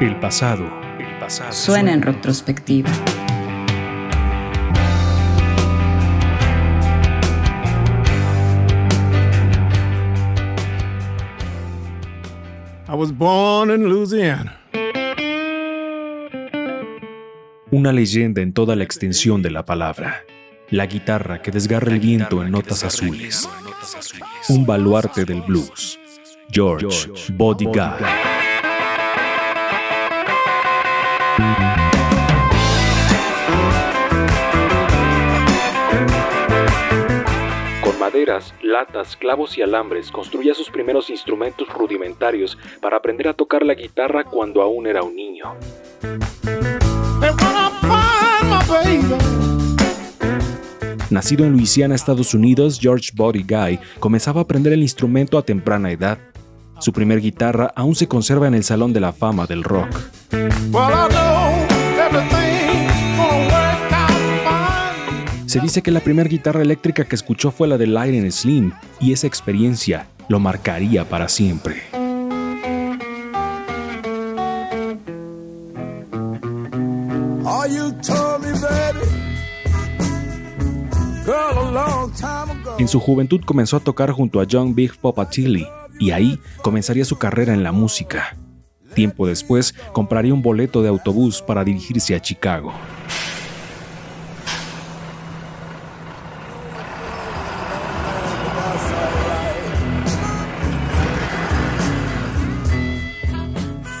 El pasado, el pasado Suena en retrospectiva. I was born in Louisiana. Una leyenda en toda la extensión de la palabra. La guitarra que desgarra el viento en notas azules. Un baluarte del blues. George Body Con maderas, latas, clavos y alambres construía sus primeros instrumentos rudimentarios para aprender a tocar la guitarra cuando aún era un niño. Nacido en Luisiana, Estados Unidos, George Body Guy comenzaba a aprender el instrumento a temprana edad. Su primer guitarra aún se conserva en el Salón de la Fama del Rock. Se dice que la primera guitarra eléctrica que escuchó fue la de Lyden Slim y esa experiencia lo marcaría para siempre. Oh. En su juventud comenzó a tocar junto a John Big Papa Tilly y ahí comenzaría su carrera en la música. Tiempo después compraría un boleto de autobús para dirigirse a Chicago.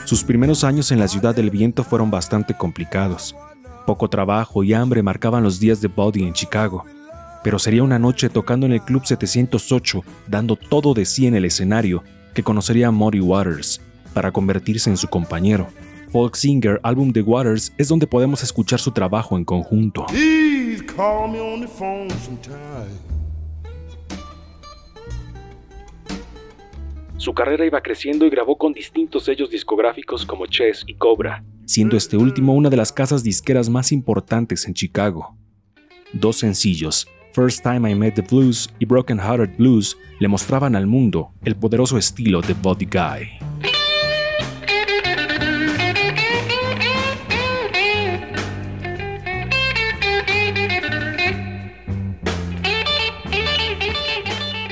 Sus primeros años en la ciudad del viento fueron bastante complicados. Poco trabajo y hambre marcaban los días de Buddy en Chicago. Pero sería una noche tocando en el Club 708, dando todo de sí en el escenario, que conocería a Muddy Waters, para convertirse en su compañero. Folk Singer, álbum de Waters, es donde podemos escuchar su trabajo en conjunto. Su carrera iba creciendo y grabó con distintos sellos discográficos como Chess y Cobra, siendo este último una de las casas disqueras más importantes en Chicago. Dos sencillos, First Time I Met the Blues y Broken Hearted Blues, le mostraban al mundo el poderoso estilo de Buddy Guy.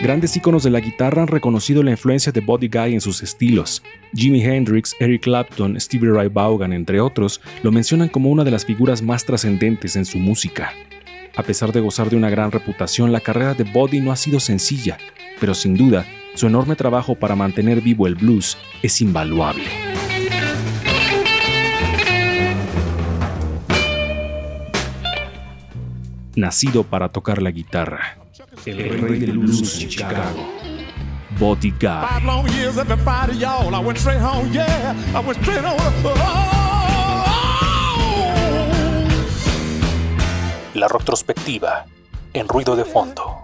Grandes íconos de la guitarra han reconocido la influencia de Buddy Guy en sus estilos. Jimi Hendrix, Eric Clapton, Stevie Ray Vaughan, entre otros, lo mencionan como una de las figuras más trascendentes en su música. A pesar de gozar de una gran reputación, la carrera de Buddy no ha sido sencilla, pero sin duda, su enorme trabajo para mantener vivo el blues es invaluable. Nacido para tocar la guitarra, el rey del blues en Chicago, Buddy Guy. La retrospectiva en ruido de fondo.